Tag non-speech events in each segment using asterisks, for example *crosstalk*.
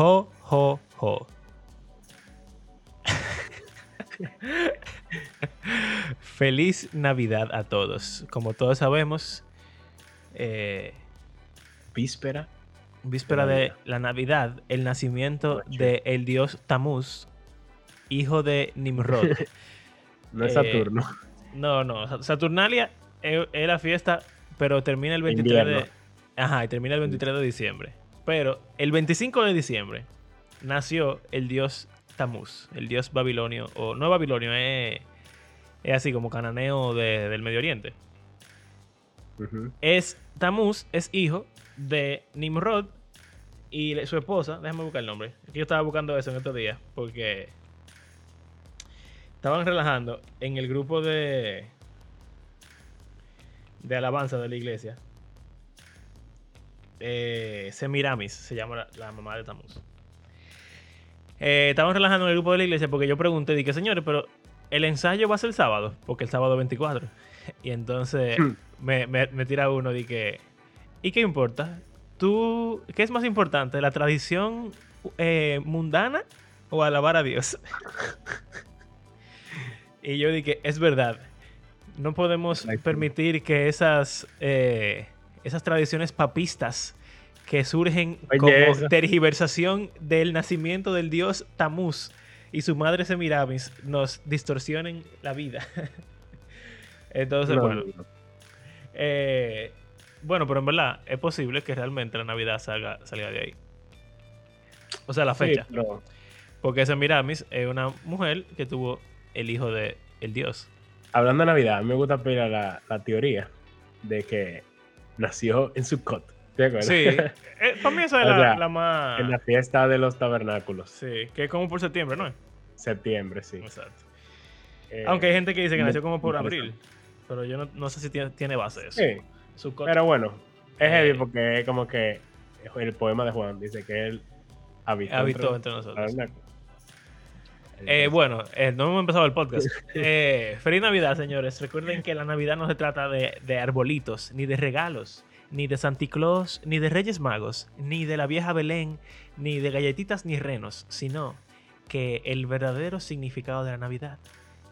Ho, ho, ho. Feliz Navidad a todos. Como todos sabemos, eh, Víspera. víspera De de la Navidad, el nacimiento del dios Tamuz, hijo de Nimrod. *laughs* No es Eh, Saturno. No, no. Sa- Saturnalia es, es la fiesta, pero termina el 23 de. Invierno. Ajá, y termina el 23 de diciembre. Pero el 25 de diciembre nació el dios Tamuz, el dios babilonio, o no babilonio, es, es así como cananeo de- del Medio Oriente. Ujú. Es Tamuz es hijo de Nimrod y su esposa, déjame buscar el nombre. Yo estaba buscando eso en estos días porque estaban relajando en el grupo de de alabanza de la iglesia. Eh, Semiramis se llama la, la mamá de Tamuz. Eh, estaban relajando en el grupo de la iglesia porque yo pregunté, dije, señores, pero el ensayo va a ser el sábado, porque el sábado 24. Y entonces Hmm. me, me- me tira uno que, ¿y qué importa? ¿Tú, qué es más importante, la tradición eh, mundana o alabar a Dios? *laughs* y yo dije, es verdad, no podemos permitir que esas, eh, esas tradiciones papistas que surgen como tergiversación del nacimiento del dios Tamuz y su madre Semiramis nos distorsionen la vida. *laughs* Entonces, No, bueno, no, no. eh, bueno, pero en verdad es posible que realmente la Navidad salga, salga de ahí. O sea, la Sí, fecha. pero Porque Semiramis es una mujer que tuvo el hijo de el dios. hablando de Navidad, me gusta pedir la, la teoría de que nació en Sukkot. ¿Te acuerdas? Sí, *laughs* eh, para mí esa es la, sea, la más... en la fiesta de los tabernáculos. Sí, que es como por septiembre, ¿no? Septiembre, sí. Exacto. Eh, Aunque hay gente que dice que nació como por abril. Pero yo no, no sé si tiene, tiene base eso. Sí, Sukkot. pero bueno, es Eh, heavy porque es como que el poema de Juan dice que él habitó, habitó entre entre nosotros. Eh, bueno, eh, no hemos empezado el podcast. *laughs* Eh, feliz Navidad, señores. Recuerden que la Navidad no se trata de, de arbolitos, ni de regalos, ni de Santa Claus, ni de Reyes Magos, ni de la vieja Belén, ni de galletitas ni renos, sino que el verdadero significado de la Navidad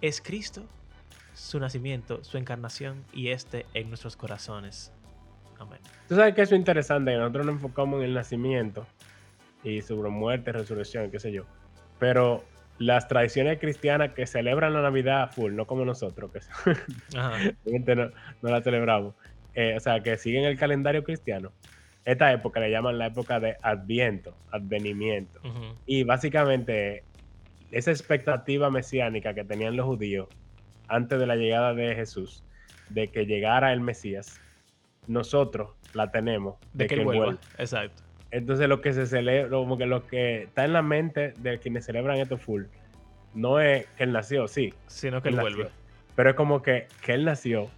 es Cristo, su nacimiento, su encarnación y este en nuestros corazones. Amén. Tú sabes que eso es interesante, que nosotros nos enfocamos en el nacimiento y sobre muerte, resurrección, qué sé yo. Pero las tradiciones cristianas que celebran la Navidad full, no como nosotros, que *laughs* no, no la celebramos. Eh, o sea, que siguen el calendario cristiano. Esta época le llaman la época de Adviento, advenimiento. Y básicamente esa expectativa mesiánica que tenían los judíos antes de la llegada de Jesús, de que llegara el Mesías, nosotros la tenemos De, que él vuelva. vuelva. Exacto. Entonces lo que se celebra, como que lo que está en la mente de quienes celebran esto full, no es que él nació, sí, Sino que él él nació, vuelve. pero es como que, que él nació,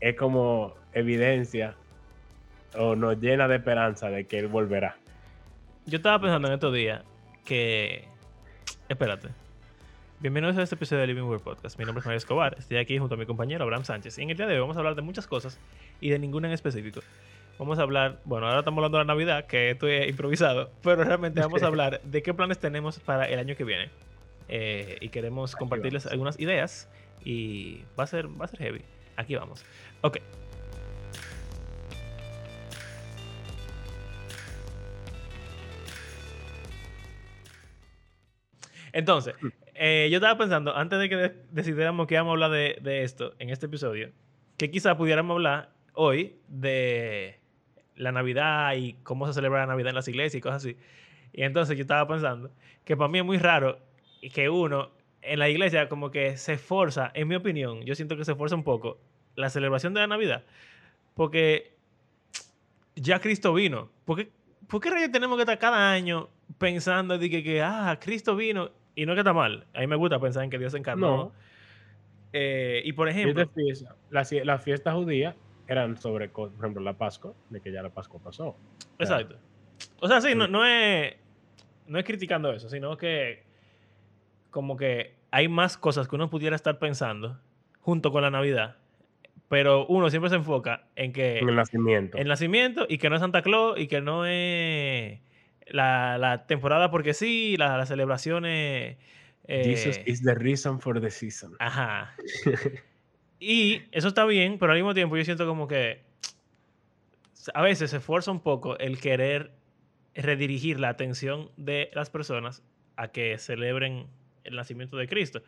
es como evidencia o nos llena de esperanza de que él volverá. Yo estaba pensando en estos días que. Espérate. Bienvenidos a este episodio de Living Word Podcast. Mi nombre es Mario Escobar. Estoy aquí junto a mi compañero Abraham Sánchez. Y en el día de hoy vamos a hablar de muchas cosas y de ninguna en específico. Vamos a hablar, bueno, ahora estamos hablando de la Navidad, que esto es improvisado, pero realmente vamos a *laughs* hablar de qué planes tenemos para el año que viene. Eh, y queremos compartirles algunas ideas y va a ser, va a ser heavy. Aquí vamos. Ok. Entonces, eh, yo estaba pensando, antes de que de- decidiéramos que íbamos a hablar de, de esto en este episodio, que quizá pudiéramos hablar hoy de la Navidad y cómo se celebra la Navidad en las iglesias y cosas así. Y entonces yo estaba pensando que para mí es muy raro que uno en la iglesia como que se esforza, en mi opinión, yo siento que se esfuerza un poco la celebración de la Navidad, porque ya Cristo vino. ¿Por qué, por qué rayos tenemos que estar cada año pensando de que, que, ah, Cristo vino? Y no que está mal. A mí me gusta pensar en que Dios se encarnó. No. Eh, y por ejemplo, te fies- Las las fiestas judías eran sobre, por ejemplo, la Pascua, de que ya la Pascua pasó. exacto. O sea, sí, no, no es no es criticando eso, sino que como que hay más cosas que uno pudiera estar pensando junto con la Navidad, pero uno siempre se enfoca en que En el nacimiento. el nacimiento y que no es Santa Claus y que no es la, la temporada porque sí, la- las celebraciones. Jesus eh, is the reason for the season. Ajá. *laughs* Y eso está bien, pero al mismo tiempo yo siento como que *tsk* a veces se esfuerza un poco el querer redirigir la atención de las personas a que celebren el nacimiento de Cristo.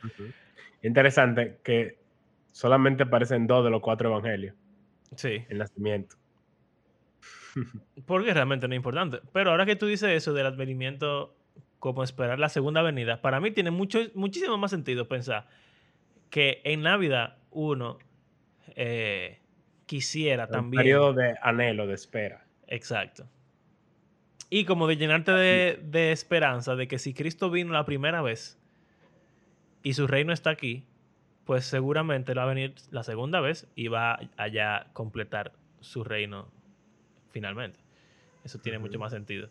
Interesante que solamente aparecen dos de los cuatro evangelios, Sí, el nacimiento. *laughs* porque realmente no es importante. Pero ahora que tú dices eso del advenimiento como esperar la segunda venida, para mí tiene mucho, muchísimo más sentido pensar que en Navidad uno eh, quisiera Un también... periodo de anhelo, de espera. Exacto. Y como de llenarte de, de esperanza de que si Cristo vino la primera vez y su reino está aquí, pues seguramente él va a venir la segunda vez y va allá a completar su reino finalmente. Eso tiene mucho más sentido.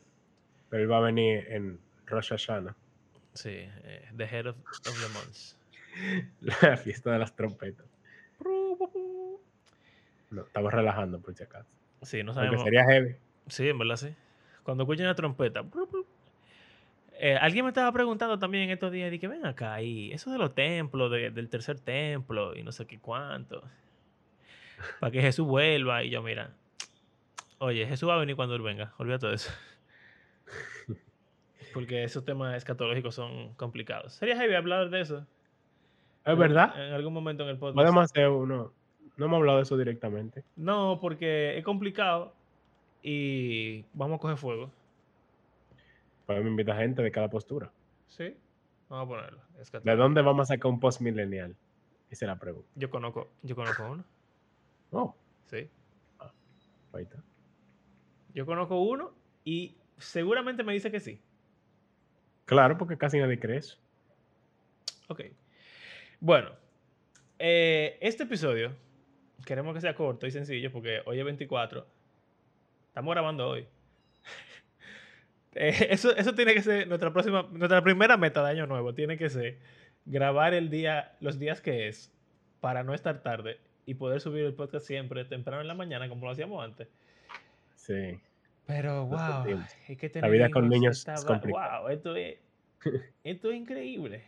Pero él va a venir en Rosh Hashanah, Sí, eh, the head of, of the months. *laughs* la fiesta de las trompetas. No, estamos relajando por si acaso. Sí, no sabemos. sería heavy. Sí, en verdad sí. Cuando escuchen la trompeta. Eh, alguien me estaba preguntando también en estos días, que ven acá, y eso de los templos, de- del tercer templo, y no sé qué cuánto, para que Jesús vuelva, y yo, mira, oye, Jesús va a venir cuando Él venga, olvídate de eso. *laughs* Porque esos temas escatológicos son complicados. Sería heavy hablar de eso. Es verdad. En algún momento en el podcast. Podemos hacer uno. No hemos hablado de eso directamente. No, porque es complicado y vamos a coger fuego. Podemos invitar gente de cada postura. ¿Sí? Vamos a ponerlo. ¿De dónde vamos a sacar un post millennial? Esa es la pregunta. Yo conozco, yo conozco uno. Oh, Sí. ahí está. Yo conozco uno y seguramente me dice que sí. Claro, porque casi nadie cree eso. Ok. Bueno, eh, este episodio queremos que sea corto y sencillo porque hoy es 24. Estamos grabando hoy. *laughs* Eh, eso, eso tiene que ser nuestra próxima, nuestra primera meta de año nuevo. Tiene que ser grabar el día, los días que es para no estar tarde y poder subir el podcast siempre temprano en la mañana como lo hacíamos antes. Sí. Pero, wow, es que La vida con niños es complicada. Wow, esto es, *laughs* esto es increíble.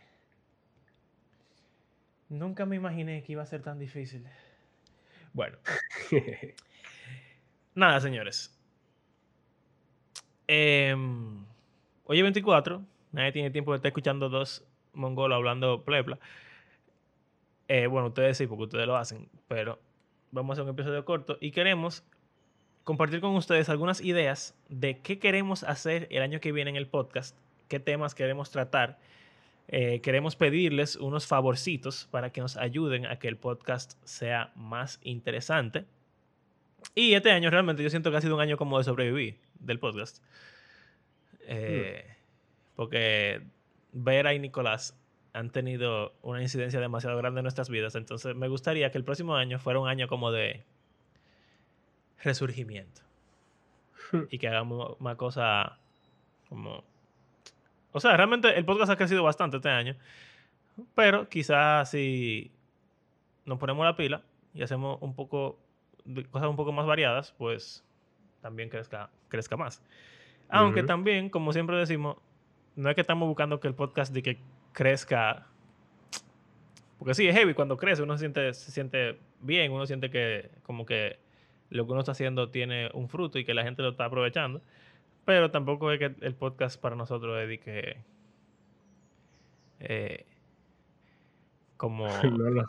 Nunca me imaginé que iba a ser tan difícil. Bueno, *laughs* nada, señores. Em, hoy es 24. Nadie tiene tiempo de estar escuchando dos mongolos hablando plepla. Eh, bueno, ustedes sí, porque ustedes lo hacen. Pero vamos a hacer un episodio corto y queremos compartir con ustedes algunas ideas de qué queremos hacer el año que viene en el podcast, qué temas queremos tratar. Eh, queremos pedirles unos favorcitos para que nos ayuden a que el podcast sea más interesante. Y este año realmente yo siento que ha sido un año como de sobrevivir del podcast. Eh, Porque Vera y Nicolás han tenido una incidencia demasiado grande en nuestras vidas. Entonces me gustaría que el próximo año fuera un año como de resurgimiento. y que hagamos una cosa como... O sea, realmente el podcast ha crecido bastante este año. Pero quizás si nos ponemos la pila y hacemos un poco de cosas un poco más variadas, pues también crezca, crezca más. Aunque también, como siempre decimos, no es que estamos buscando que el podcast de que crezca. Porque sí, es heavy cuando crece, uno se siente, se siente bien, uno siente que como que lo que uno está haciendo tiene un fruto y que la gente lo está aprovechando. Pero tampoco es que el podcast para nosotros es de que... eh, como, *laughs*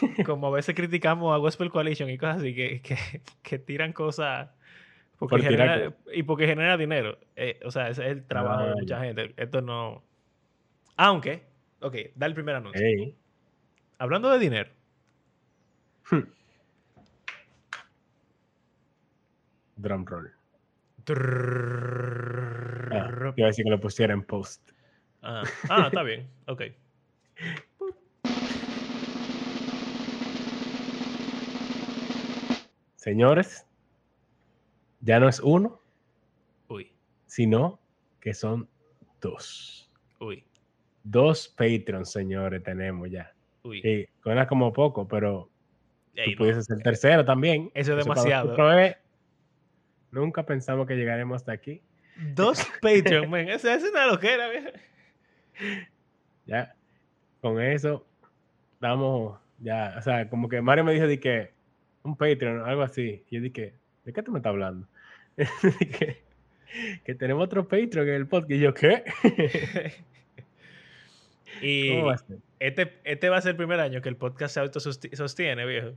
*laughs* como a veces criticamos a Gospel Coalition y cosas así que, que, que tiran cosas porque Por genera, y porque genera dinero. Eh, o sea, ese es el trabajo de mucha gente. Esto no... Aunque, ok, da el primer anuncio. Hablando de dinero, Hmm. Drum roll. Ah, iba a decir que lo pusiera en post. Ah, está bien. Ok. Señores, ya no es uno, Uy, sino que son dos. uy, Dos Patreons, señores, tenemos ya. uy. Y suena como poco, pero Ey, tú no. tercero también. Eso es demasiado. nosotros es Nunca pensamos que llegaremos hasta aquí. Dos *laughs* Patreon, men. Esa es una loquera, viejo. Ya, con eso, damos, ya, o sea, como que Mario me dijo de que un Patreon, algo así. Y yo dije, ¿de qué tú me estás hablando? *laughs* que, que tenemos otro Patreon en el podcast. Y yo, ¿qué? *laughs* Y ¿Cómo va a ser? este, este va a ser el primer año que el podcast se autosostiene, viejo.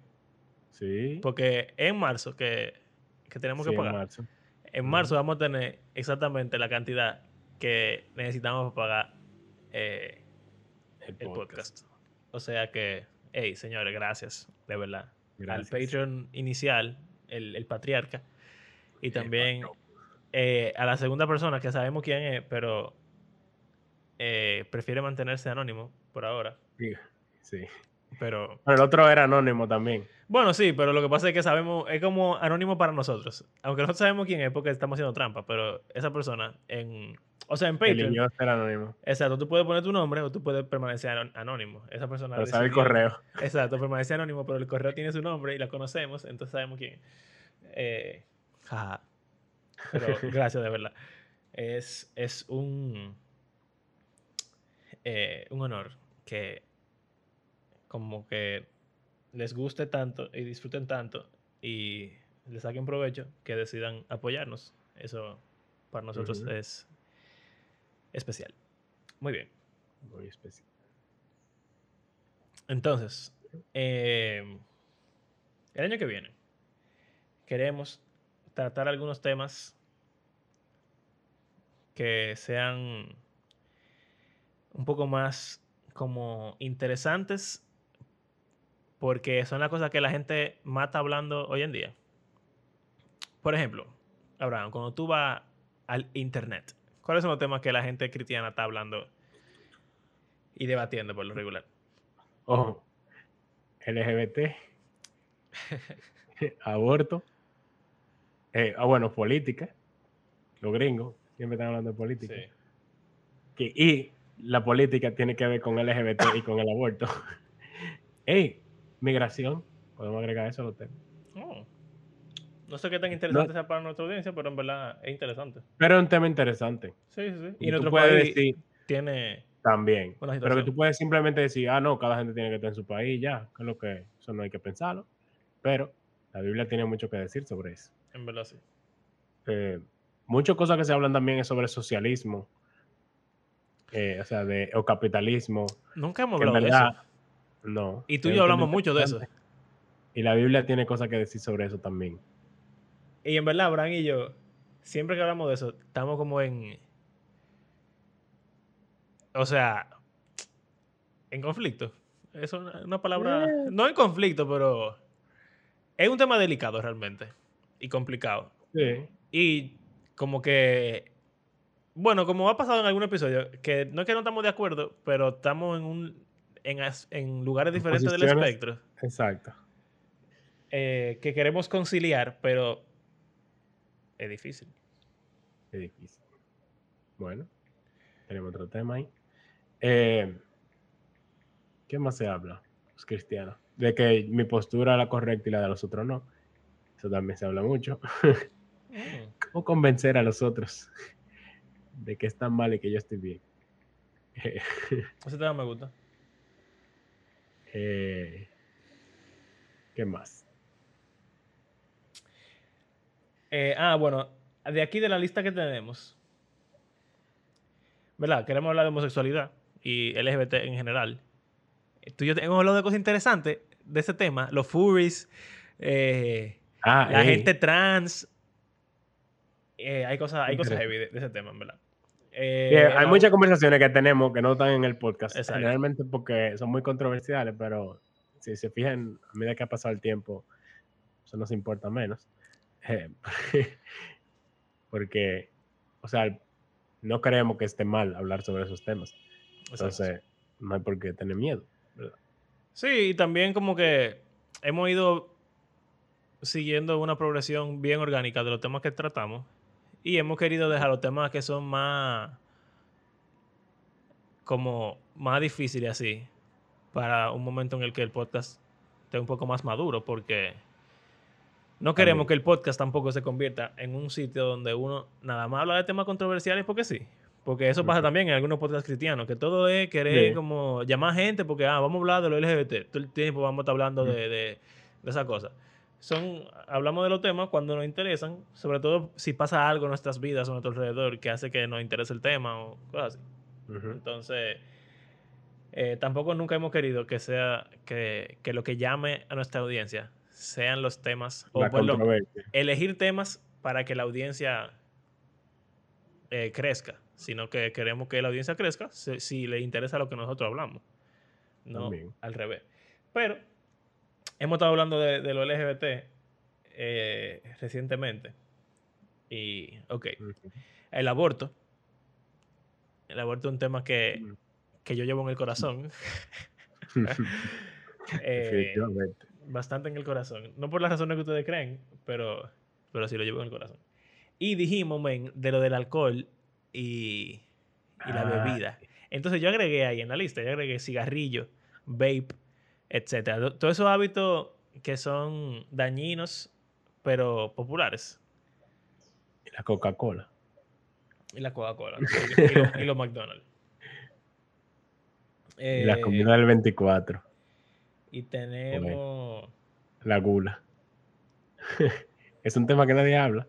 Sí. Porque en marzo, que, que tenemos sí, que en pagar, marzo. en marzo vamos a tener exactamente la cantidad que necesitamos para pagar eh, El el podcast. podcast. O sea que, hey, señores, gracias, de verdad. Gracias. Al Patreon inicial, el, el patriarca, y también eh, a la segunda persona que sabemos quién es, pero eh, prefiere mantenerse anónimo por ahora. Sí, Sí. Pero Bueno, el otro era anónimo también. bueno, sí, pero lo que pasa es que sabemos, es como anónimo para nosotros. Aunque nosotros sabemos quién es porque estamos haciendo trampa, pero esa persona en, o sea, en Patreon, Eligió ser anónimo. exacto, tú puedes poner tu nombre o tú puedes permanecer anó- anónimo. Esa persona Pero sabe el correo. Exacto, permanece anónimo, pero el correo tiene su nombre y la conocemos, entonces sabemos quién. es. Eh, jaja. Pero *laughs* gracias, de verdad. Es, es un, eh, un honor que como que les guste tanto y disfruten tanto y les saquen provecho que decidan apoyarnos. Eso para nosotros es especial. Muy bien. Muy especial. Entonces, eh, el año que viene queremos tratar algunos temas que sean un poco más como interesantes porque son las cosas que la gente más está hablando hoy en día. Por ejemplo, Abraham, cuando tú vas al internet, ¿cuáles son los temas que la gente cristiana está hablando y debatiendo por lo regular? Ojo. LGBT. *laughs* aborto. eh, ah, bueno, política. Los gringos siempre están hablando de política. Sí. Que- y la política tiene que ver con LGBT y con el aborto. *laughs* Ey, migración. Podemos agregar eso a los temas. Oh. No sé qué tan interesante sea para nuestra audiencia, pero en verdad es interesante. Pero es un tema interesante. Sí, sí, sí. que Y tú nuestro puedes decir tiene... también. Pero que tú puedes simplemente decir, ah, no, cada gente tiene que estar en su país, ya, que es lo que, eso no hay que pensarlo. Pero la Biblia tiene mucho que decir sobre eso. En verdad, sí. Eh, muchas cosas que se hablan también es sobre socialismo, eh, o sea, de, o capitalismo. Nunca hemos hablado de eso. No. Y tú y yo hablamos mucho de eso. Y la Biblia tiene cosas que decir sobre eso también. Y en verdad, Abraham y yo, siempre que hablamos de eso, estamos como en... O sea, en conflicto. Es una, una palabra... Eh. No en conflicto, pero... Es un tema delicado realmente. Y complicado. Sí. Y como que, bueno, como ha pasado en algún episodio, que no es que no estamos de acuerdo, pero estamos en un en, lugares En diferentes del espectro, Exacto. eh, que queremos conciliar, pero es difícil. Es difícil. Bueno, tenemos otro tema ahí. Eh, ¿Qué más se habla? Los cristianos. De que mi postura es la correcta y la de los otros no. Eso también se habla mucho. Mm. *laughs* ¿Cómo convencer a los otros de que están mal y que yo estoy bien? Ese tema me gusta. Eh, ¿Qué más? Eh, ah, bueno, de aquí de la lista que tenemos, ¿verdad? Queremos hablar de homosexualidad y LGBT en general. Tú y yo hemos hablado de cosas interesantes de ese tema, los furries, eh, Ah, la gente trans. eh, hay cosas, hay cosas heavy de, de ese tema, verdad. Eh, bien, hay muchas conversaciones que tenemos que no están en el podcast. Exacto. Generalmente porque son muy controversiales, pero si se fijan, a medida que ha pasado el tiempo, eso nos importa menos. Eh, *laughs* porque, o sea, no creemos que esté mal hablar sobre esos temas. Exacto. Entonces, no hay por qué tener miedo. Sí, y también como que hemos ido siguiendo una progresión bien orgánica de los temas que tratamos y hemos querido dejar los temas que son más como más difíciles así para un momento en el que el podcast esté un poco más maduro porque No queremos que el podcast tampoco se convierta en un sitio donde uno nada más habla de temas controversiales porque sí. Porque eso pasa también en algunos podcasts cristianos, que todo es querer como llamar gente porque, ah, vamos a hablar de lo LGBT. Todo el tiempo vamos a estar hablando de, de, de esas cosas. Son, hablamos de los temas cuando nos interesan, sobre todo si pasa algo en nuestras vidas o a nuestro alrededor que hace que nos interese el tema o cosas así. Entonces, eh, tampoco nunca hemos querido que sea que, que, lo que llame a nuestra audiencia sean los temas o elegir temas para que la audiencia eh, crezca, sino que queremos que la audiencia crezca si, le interesa lo que nosotros hablamos, no al revés. Pero hemos estado hablando de, lo LGBT eh, recientemente y, ok, el aborto el aborto es un tema que, que yo llevo en el corazón. *laughs* *laughs* eh, bastante en el corazón. No por las razones que ustedes creen, pero, pero sí lo llevo en el corazón. Y dijimos, men, de lo del alcohol y, y la ah, bebida. Entonces yo agregué ahí en la lista, yo agregué cigarrillo, vape, etc. Todos esos hábitos que son dañinos, pero populares. Y la Coca-Cola. Y la Coca-Cola. *laughs* y, los McDonald's. y la comida del 24. Y tenemos. La gula. *laughs* es un tema que nadie habla.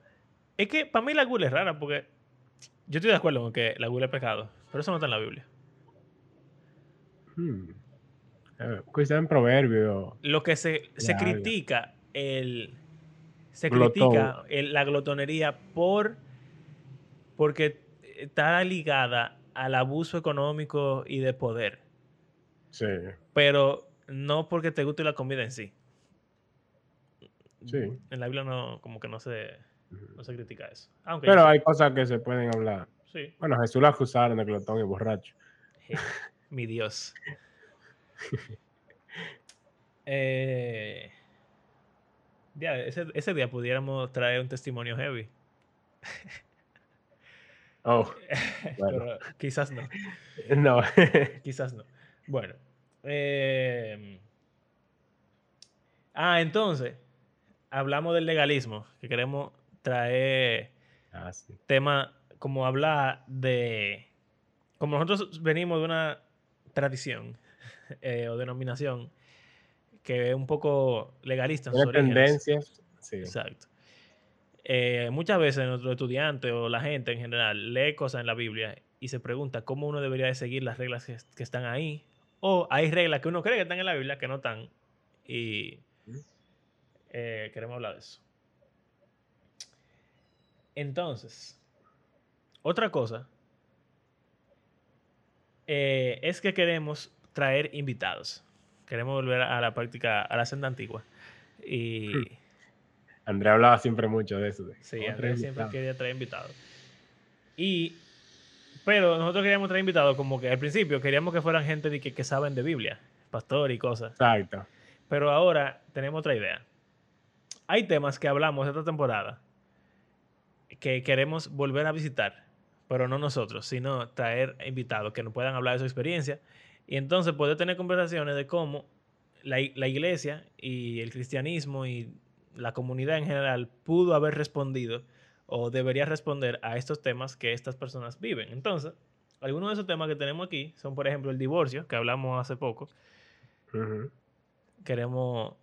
Es que para mí la gula es rara porque yo estoy de acuerdo con que la gula es pecado, pero eso no está en la Biblia. Hmm. Cuesta en proverbio. Lo que se, se critica el se critica la glotonería por porque está ligada al abuso económico y de poder. Sí. Pero no porque te guste la comida en sí. Sí. En la Biblia no, como que no se, no se critica eso. Pero hay cosas que se pueden hablar. Sí. Bueno, Jesús la acusaron de glotón y borracho. Mi Dios. *laughs* *laughs* eh, ese, ese día pudiéramos traer un testimonio heavy. Oh, *laughs* quizás no. *laughs* No. quizás no. Bueno. Em, ah, entonces, hablamos del legalismo, que queremos traer ah, tema como hablar de... Como nosotros venimos de una tradición *laughs* eh, o denominación que es un poco legalista en tendencias. Sí. Exacto. Eh, muchas veces nuestro estudiante o la gente en general lee cosas en la Biblia y se pregunta cómo uno debería de seguir las reglas que, están ahí. O hay reglas que uno cree que están en la Biblia que no están. Y eh, queremos hablar de eso. Entonces, otra cosa eh, es que queremos traer invitados. Queremos volver a la práctica, a la senda antigua. Y hmm. André hablaba siempre mucho de eso. sí, André siempre quería traer invitados. Y, pero nosotros queríamos traer invitados como que al principio queríamos que fueran gente de que, que saben de Biblia, pastor y cosas. Exacto. Pero ahora tenemos otra idea. Hay temas que hablamos esta temporada que queremos volver a visitar, pero no nosotros, sino traer invitados que nos puedan hablar de su experiencia y entonces poder tener conversaciones de cómo la, la iglesia y el cristianismo y la comunidad en general pudo haber respondido o debería responder a estos temas que estas personas viven. Entonces, algunos de esos temas que tenemos aquí son, por ejemplo, el divorcio, que hablamos hace poco. Queremos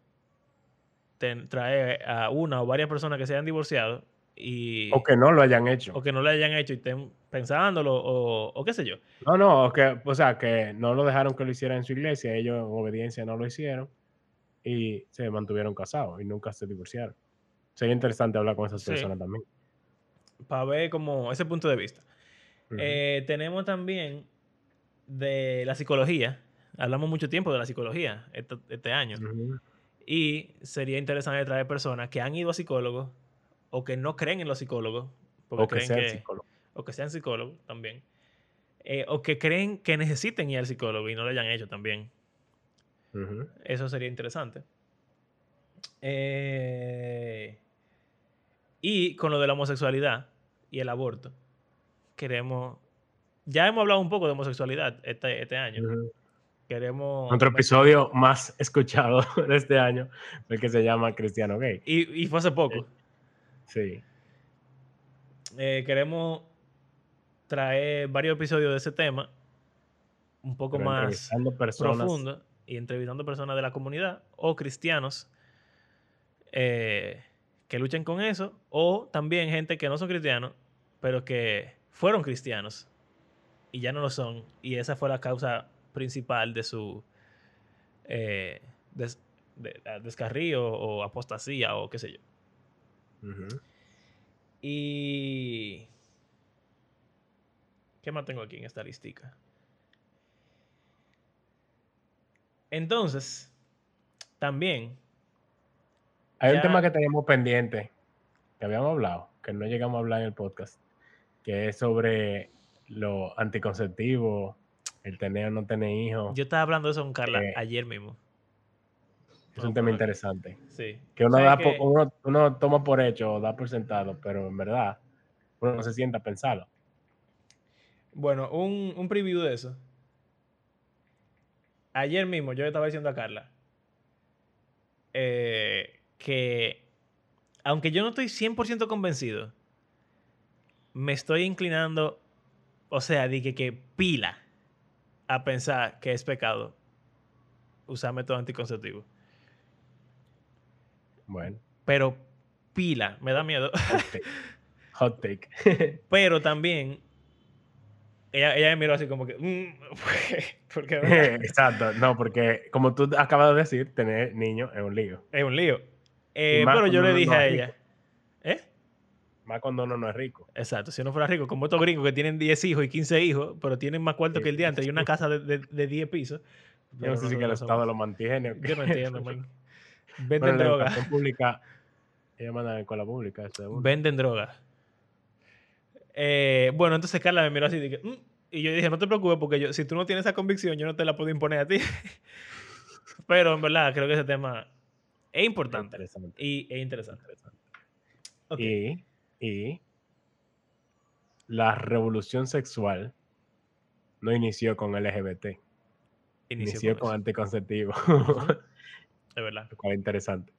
traer a una o varias personas que se hayan divorciado y... O que no lo hayan hecho. O que no lo hayan hecho y estén pensándolo o, o qué sé yo. No, no, o, que, o sea, que no lo dejaron que lo hiciera en su iglesia, ellos en obediencia no lo hicieron y se mantuvieron casados y nunca se divorciaron. Sería interesante hablar con esas personas también. Para ver como ese punto de vista. Eh, tenemos también de la psicología. Hablamos mucho tiempo de la psicología este, año. Y sería interesante traer personas que han ido a psicólogos o que no creen en los psicólogos. o que sean psicólogos. O que sean psicólogos también. Eh, o que creen que necesiten ir al psicólogo y no lo hayan hecho también. Eso sería interesante. Eh, y con lo de la homosexualidad y el aborto, queremos... Ya hemos hablado un poco de homosexualidad este, este año. queremos... Nuestro episodio más *laughs* escuchado de este año, el que se llama Cristiano Gay. Y, y fue hace poco. Sí. Eh, queremos traer varios episodios de ese tema, un poco Pero más profundo, y entrevistando personas de la comunidad o cristianos eh, que luchen con eso, o también gente que no son cristianos, pero que fueron cristianos y ya no lo son, y esa fue la causa principal de su eh, des- de- descarrío o apostasía o qué sé yo. Y. ¿Qué más tengo aquí en esta listica? Entonces, también, Hay Ya- un tema que teníamos pendiente, que habíamos hablado, que no llegamos a hablar en el podcast, que es sobre lo anticonceptivo, el tener o no tener hijos. yo estaba hablando de eso con Carla Eh, ayer mismo. Es un tema interesante. Sí. Que uno, ¿Sabes da por- qué? uno, uno toma por hecho o da por sentado, pero en verdad uno no se sienta a pensarlo. Bueno, un, un preview de eso. Ayer mismo yo le estaba diciendo a Carla eh, que, aunque yo no estoy 100% convencido, me estoy inclinando, o sea, dije que pila a pensar que es pecado usar método anticonceptivo. Bueno, Pero pila, me da miedo. hot *laughs* take. Hot take. *laughs* Pero también, ella, ella me miró así como que, "Mm", *laughs* porque Exacto, no, porque como tú acabas de decir, tener niños es un lío. Es un lío. Eh, pero yo le uno dije no a ella. ¿Eh? Más cuando uno no es rico. Exacto. Si no fuera rico, como estos gringos que tienen 10 hijos y 15 hijos, pero tienen más cuarto que el diante y una casa de, de, de 10 pisos. Yo no sé si que el Estado lo mantiene. Yo no entiendo, man. Bueno, Venden en la droga. educación pública, ella manda en la escuela pública. Venden droga. Eh, bueno, entonces Carla me miró así y dije, "Mm", y yo dije, no te preocupes porque yo, si tú no tienes esa convicción, yo no te la puedo imponer a ti. *laughs* pero en verdad, creo que ese tema es importante y es interesante. Y, y la revolución sexual no inició con LGBT, inició con con anticonceptivo. Es verdad. Lo cual es interesante.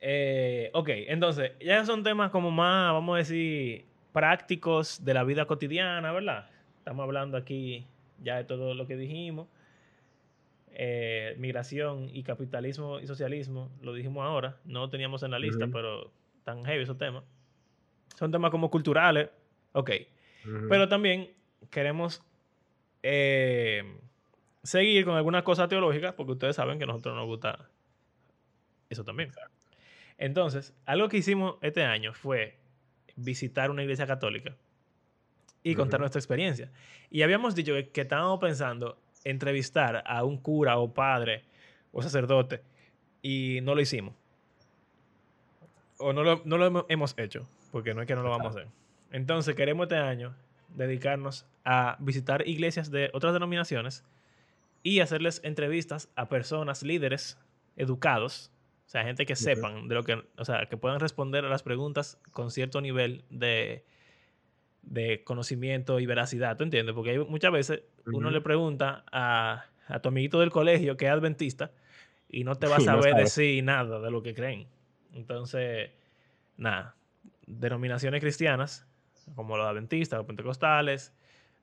Eh, ok, entonces, ya son temas como más, vamos a decir, prácticos de la vida cotidiana, ¿verdad? Estamos hablando aquí ya de todo lo que dijimos. Eh, migración y capitalismo y socialismo, lo dijimos ahora, no lo teníamos en la lista, Ujú. pero tan heavy esos temas. Son temas como culturales, ok. Ujú. Pero también queremos eh, seguir con algunas cosas teológicas, porque ustedes saben que a nosotros nos gusta eso también. Entonces, algo que hicimos este año fue visitar una iglesia católica y contar Ujú. nuestra experiencia. Y habíamos dicho que, que estábamos pensando entrevistar a un cura o padre o sacerdote y no lo hicimos. O no lo, no lo hemo- hemos hecho, porque no es que no lo vamos a hacer. Entonces, queremos este año dedicarnos a visitar iglesias de otras denominaciones y hacerles entrevistas a personas, líderes, educados, o sea, gente que sepan de lo que, o sea, que puedan responder a las preguntas con cierto nivel de, de conocimiento y veracidad, ¿tú entiendes? Porque hay muchas veces uno le pregunta a, a tu amiguito del colegio que es adventista y no te *laughs* va a no saber sabe. decir nada de lo que creen. Entonces, nada, denominaciones cristianas, como los adventistas, los pentecostales,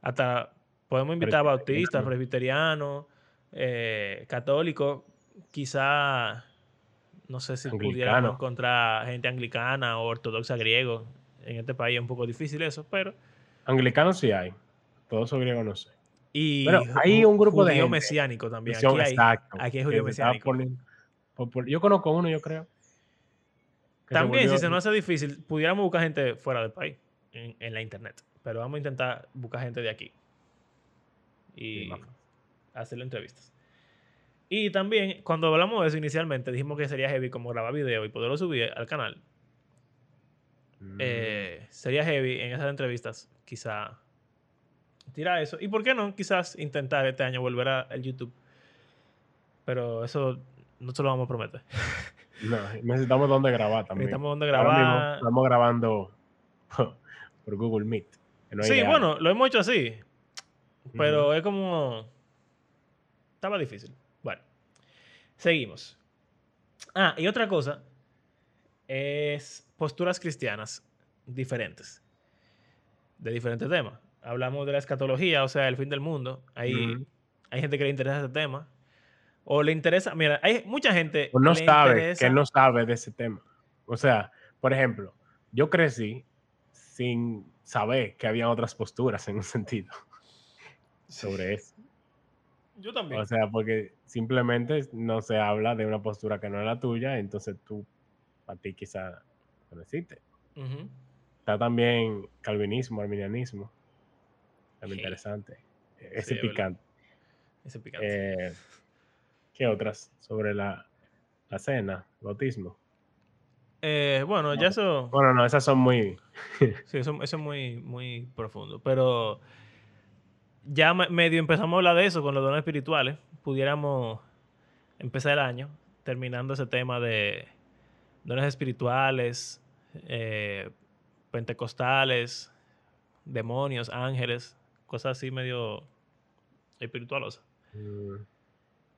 hasta podemos invitar a bautistas, presbiterianos, eh, católicos, quizá, no sé si pudiéramos Anglicano. encontrar gente anglicana o ortodoxa griego. En este país es un poco difícil eso, pero... Anglicanos sí hay. Todos esos griegos no sé. Y ju- hay un grupo de judío mesiánico también. Aquí hay, exacto, aquí hay judío mesiánico. poniendo- por- por- yo conozco uno, yo creo. se También, si se nos hace difícil, pudiéramos buscar gente fuera del país, en, en la internet. Pero vamos a intentar buscar gente de aquí. Y Sí, hacerle entrevistas. Y también, cuando hablamos de eso inicialmente, dijimos que sería heavy como grabar video y poderlo subir al canal. Mm, Eh, sería heavy en esas entrevistas, quizá tirar eso. Y por qué no, quizás intentar este año volver a- al YouTube. Pero eso no se lo vamos a prometer. *laughs* no, necesitamos dónde grabar también. Necesitamos dónde Ahora mismo grabar. estamos grabando *laughs* por Google Meet. no sí, ideal. bueno, lo hemos hecho así. Pero es como. Estaba difícil. Bueno, seguimos. Ah, y otra cosa es posturas cristianas diferentes, de diferentes temas. Hablamos de la escatología, o sea, el fin del mundo. Hay, hay gente que le interesa ese tema. O le interesa, mira, hay mucha gente o no sabe, que no sabe de ese tema. O sea, por ejemplo, yo crecí sin saber que había otras posturas en un *laughs* sentido sobre eso. Yo también. O sea, porque simplemente no se habla de una postura que no es la tuya, entonces tú, a ti quizá no existe. Está también calvinismo, arminianismo. Es interesante. Ese picante. Ese picante. Eh, ¿Qué otras sobre la, la cena, bautismo? Eh, bueno, ya eso. Bueno, no, esas son muy. sí, eso, eso, es muy, muy profundo. Pero ya medio empezamos a hablar de eso con los dones espirituales. Pudiéramos empezar el año terminando ese tema de dones espirituales, eh, pentecostales, demonios, ángeles, cosas así medio espiritualosas. Mm.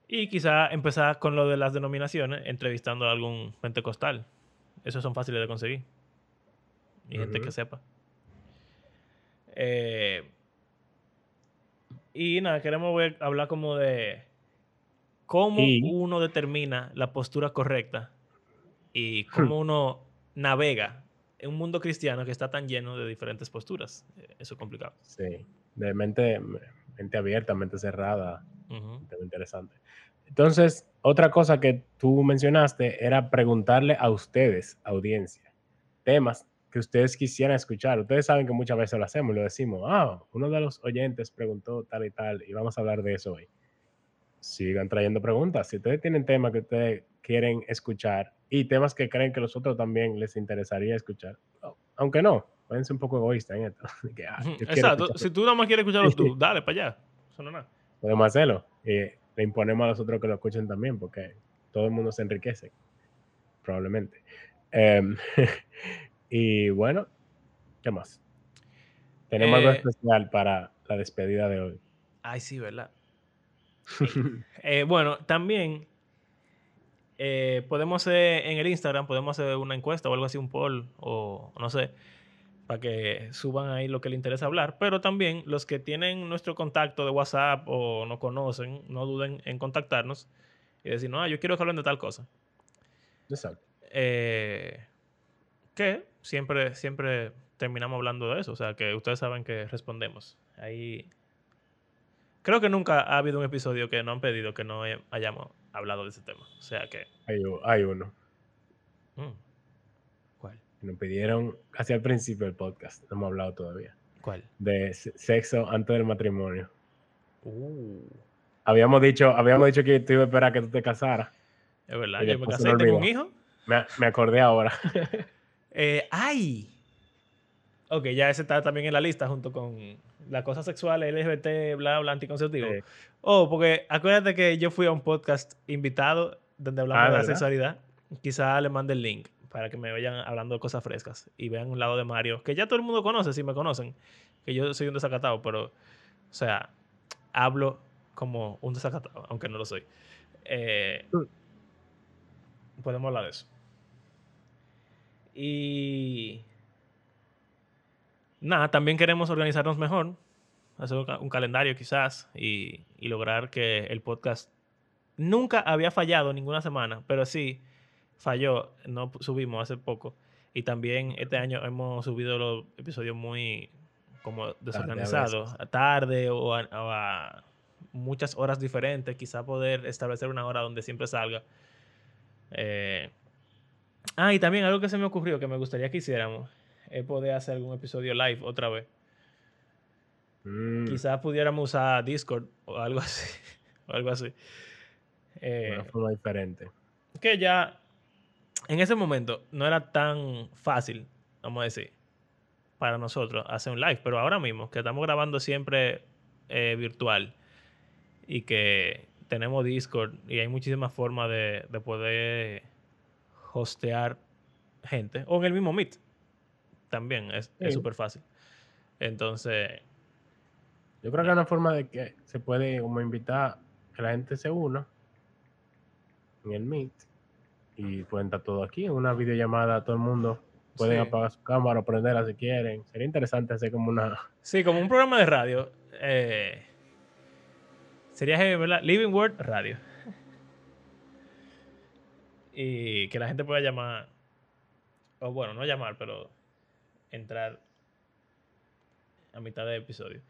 Y quizá empezar con lo de las denominaciones, entrevistando a algún pentecostal. Esos son fáciles de conseguir. Y gente que sepa. Eh, y nada, queremos hablar como de cómo uno determina la postura correcta y cómo uno navega en un mundo cristiano que está tan lleno de diferentes posturas. Eso es complicado. Sí, de mente, mente abierta, mente cerrada. interesante. Entonces, otra cosa que tú mencionaste era preguntarle a ustedes, audiencia, temas que ustedes quisieran escuchar. Ustedes saben que muchas veces lo hacemos, lo decimos, ah, uno de los oyentes preguntó tal y tal, y vamos a hablar de eso hoy. Sigan trayendo preguntas. Si ustedes tienen temas que ustedes quieren escuchar y temas que creen que los otros también les interesaría escuchar, aunque no, pueden ser un poco egoístas en esto. *laughs* Ah, Exacto. Si tú nada más quieres escucharlo tú, *laughs* dale para allá. Eso no nada. Podemos hacerlo. Eh, le imponemos a los otros que lo escuchen también, porque todo el mundo se enriquece, probablemente. Em, *laughs* y bueno, ¿qué más? Tenemos algo eh, especial para la despedida de hoy. Ay, sí, ¿verdad? *laughs* Eh, bueno, también eh, podemos hacer en el Instagram, podemos hacer una encuesta o algo así, un poll, o no sé, para que suban ahí lo que les interesa hablar. Pero también los que tienen nuestro contacto de WhatsApp o no conocen, no duden en contactarnos y decir, no, yo quiero que hablen de tal cosa. Exacto. Eh, que siempre, siempre terminamos hablando de eso. O sea, que ustedes saben que respondemos. Ahí. Creo que nunca ha habido un episodio que no han pedido que no hayamos hablado de ese tema. O sea que. Hay, uno. Mm. Nos pidieron casi al principio del podcast, no hemos hablado todavía. ¿Cuál? De sexo antes del matrimonio. Uh. Habíamos dicho, habíamos dicho que te iba a esperar que tú te casaras. Es verdad, yo me casé y tengo un hijo. Me, acordé ahora. *laughs* eh, ¡Ay! Ok, ya ese está también en la lista junto con la cosa sexual, LGBT, bla, bla, anticonceptivo. Oh, porque acuérdate que yo fui a un podcast invitado donde hablamos ah, de la sexualidad. Quizá le mande el link para que me vayan hablando de cosas frescas y vean un lado de Mario, que ya todo el mundo conoce, si me conocen, que yo soy un desacatado, pero, o sea, hablo como un desacatado, aunque no lo soy. Eh, podemos hablar de eso. Y nada, también queremos organizarnos mejor, hacer un calendario quizás y, y lograr que el podcast nunca había fallado ninguna semana, pero sí falló, no subimos hace poco. Y también este año hemos subido los episodios muy como desorganizados, tarde, tarde o, a, muchas horas diferentes, quizá poder establecer una hora donde siempre salga. Eh, ah, y también algo que se me ocurrió que me gustaría que hiciéramos es poder hacer algún episodio live otra vez. Mm. Quizás pudiéramos usar Discord o algo *laughs* así. o algo así. Eh, una forma diferente. Que ya en ese momento no era tan fácil, vamos a decir, para nosotros hacer un live, pero ahora mismo que estamos grabando siempre eh, virtual y que tenemos Discord y hay muchísimas formas de, poder hostear gente, o en el mismo Meet, también es súper fácil. Entonces... Yo creo que hay una forma de que se puede como invitar que la gente se una en el Meet y estar todo aquí en una videollamada, todo el mundo pueden Sí. apagar su cámara o prenderla si quieren. Sería interesante hacer como una... Sí, como un programa de radio. eh, sería, heavy, ¿verdad? Living Word Radio. Y que la gente pueda llamar. O bueno, no llamar, pero entrar a mitad de episodio.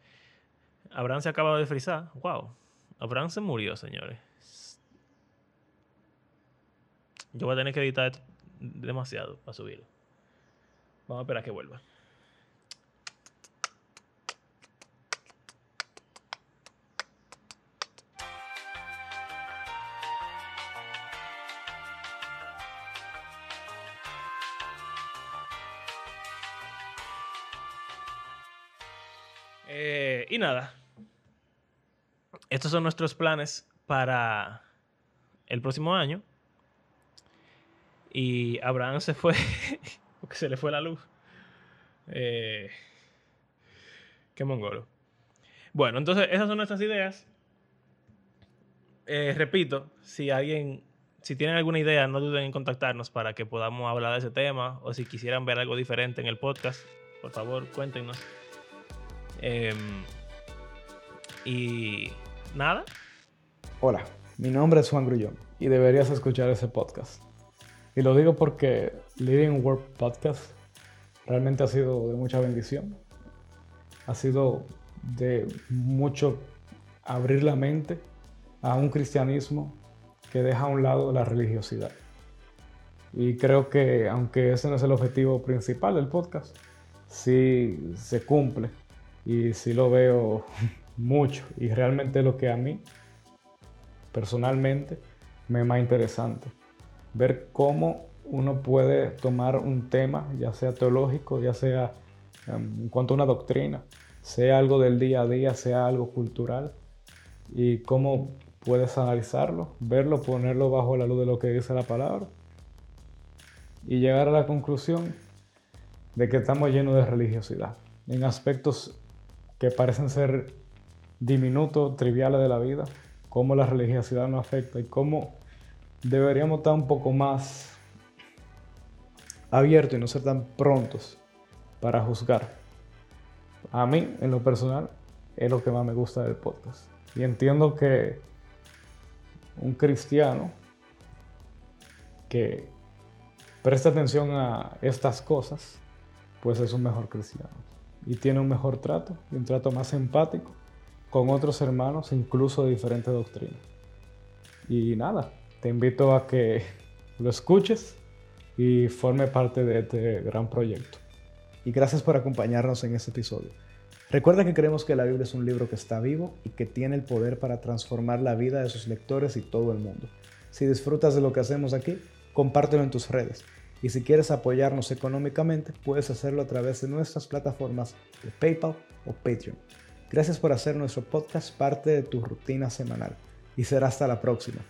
Abraham se acaba de frizar. Wow. Abraham se murió, señores. Yo voy a tener que editar demasiado para subirlo. Vamos a esperar que vuelva. Y nada. Estos son nuestros planes para el próximo año. Y Abraham se fue *laughs* porque se le fue la luz. Eh, qué mongolo. Bueno, entonces esas son nuestras ideas. Eh, repito, si alguien, si tienen alguna idea, no duden en contactarnos para que podamos hablar de ese tema o si quisieran ver algo diferente en el podcast, por favor, cuéntenos. Em, y nada, Hola, mi nombre es Juan Grullón y deberías escuchar ese podcast. Y lo digo porque Living Word Podcast realmente ha sido de mucha bendición. Ha sido de mucho abrir la mente a un cristianismo que deja a un lado la religiosidad. Y creo que aunque ese no es el objetivo principal del podcast, sí se cumple y sí lo veo mucho y realmente lo que a mí personalmente me es más interesante. Ver cómo uno puede tomar un tema, ya sea teológico, ya sea um, en cuanto a una doctrina, sea algo del día a día, sea algo cultural, y cómo puedes analizarlo, verlo, ponerlo bajo la luz de lo que dice la palabra, y llegar a la conclusión de que estamos llenos de religiosidad, en aspectos que parecen ser diminutos, triviales de la vida, cómo la religiosidad nos afecta y cómo deberíamos estar un poco más abiertos y no ser tan prontos para juzgar. A mí, en lo personal, es lo que más me gusta del podcast. Y entiendo que un cristiano que presta atención a estas cosas, pues es un mejor cristiano. Y tiene un mejor trato, y un trato más empático con otros hermanos, incluso de diferentes doctrinas. Y nada, te invito a que *laughs* lo escuches y forme parte de este gran proyecto. y gracias por acompañarnos en este episodio. Recuerda que creemos que la Biblia es un libro que está vivo y que tiene el poder para transformar la vida de sus lectores y todo el mundo. Si disfrutas de lo que hacemos aquí, compártelo en tus redes. Y si quieres apoyarnos económicamente, puedes hacerlo a través de nuestras plataformas de PayPal o Patreon. Gracias por hacer nuestro podcast parte de tu rutina semanal y será hasta la próxima.